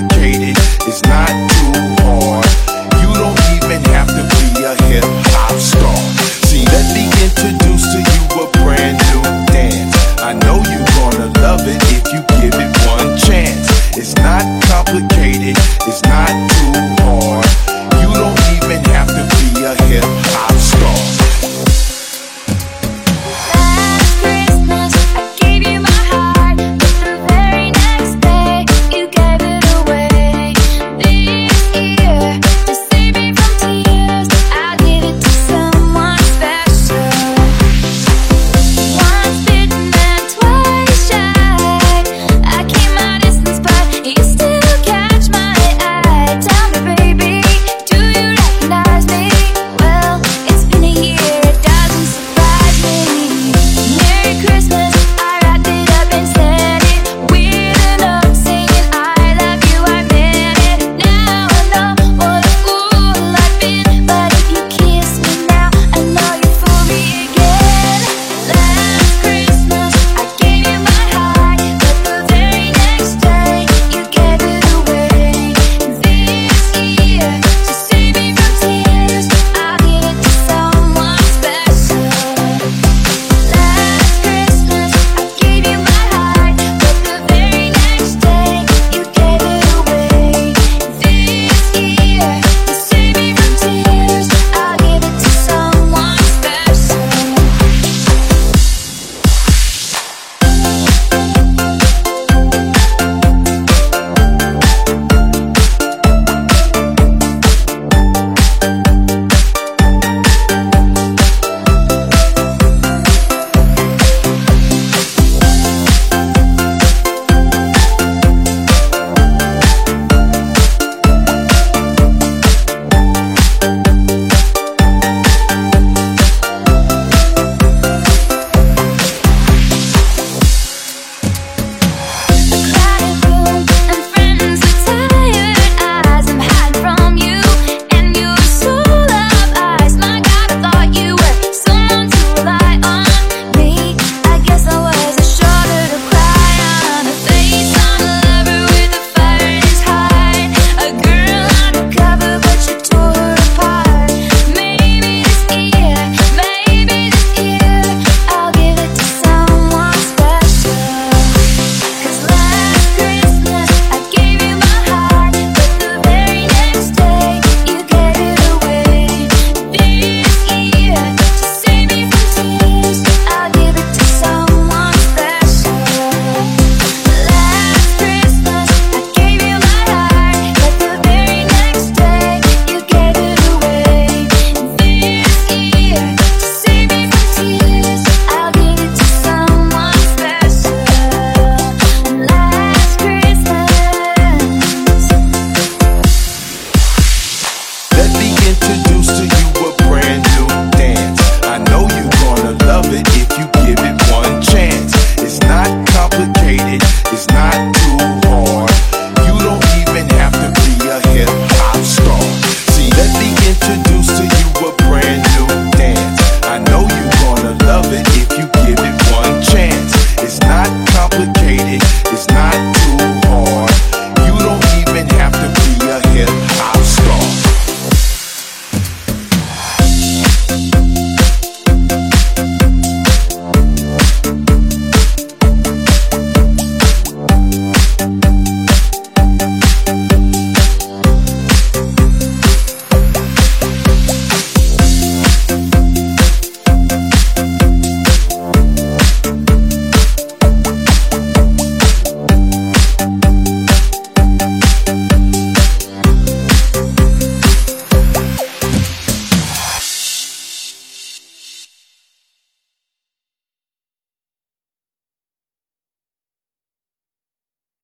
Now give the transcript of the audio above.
complicated. It's not